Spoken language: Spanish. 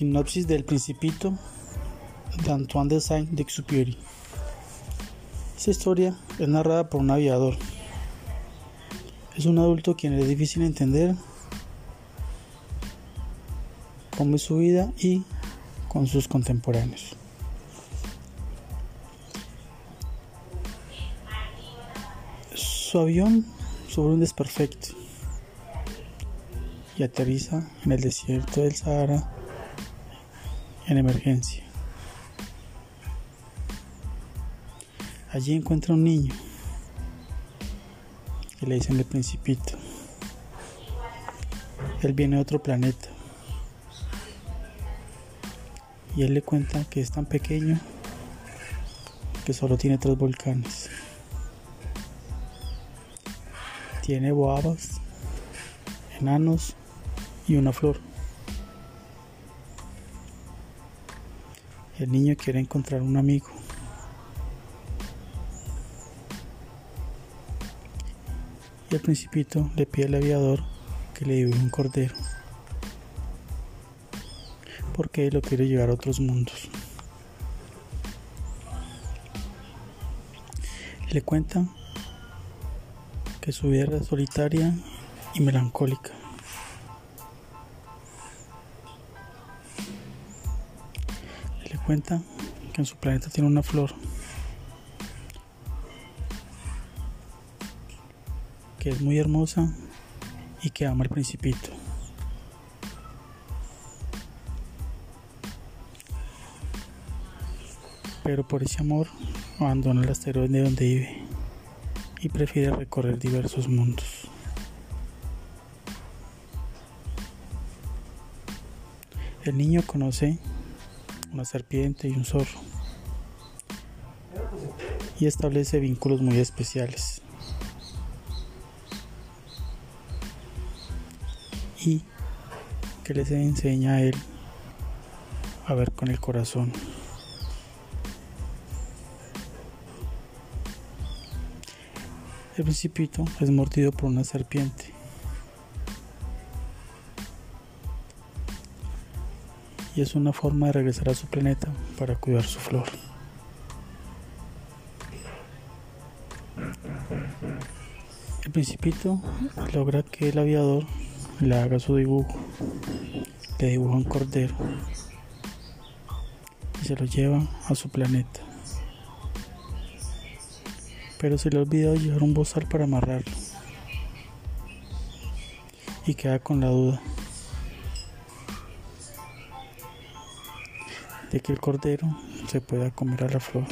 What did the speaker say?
Sinopsis del Principito de Antoine de Saint-Exupéry. Esta historia es narrada por un aviador. Es un adulto quien es difícil entender cómo es su vida y con sus contemporáneos. Su avión sufre un desperfecto y aterriza en el desierto del Sahara en emergencia. Allí encuentra un niño que le dicen el principito. Él viene de otro planeta y él le cuenta que es tan pequeño que solo tiene tres volcanes. Tiene boabas, enanos y una flor. El niño quiere encontrar un amigo. Y el principito le pide al aviador que le dibuje un cordero. Porque él lo quiere llevar a otros mundos. Le cuenta que su vida era solitaria y melancólica. Cuenta que en su planeta tiene una flor que es muy hermosa y que ama al principito. Pero por ese amor abandona el asteroide donde vive y prefiere recorrer diversos mundos. El niño conoce una serpiente y un zorro y establece vínculos muy especiales. Y que les enseña a él a ver con el corazón. El principito es mordido por una serpiente. Es una forma de regresar a su planeta para cuidar su flor. El principito logra que el aviador le haga su dibujo. Le dibuja un cordero. Y se lo lleva a su planeta pero se le ha olvidado llevar un bozal para amarrarlo. Y queda con la duda de que el cordero se pueda comer a la flor.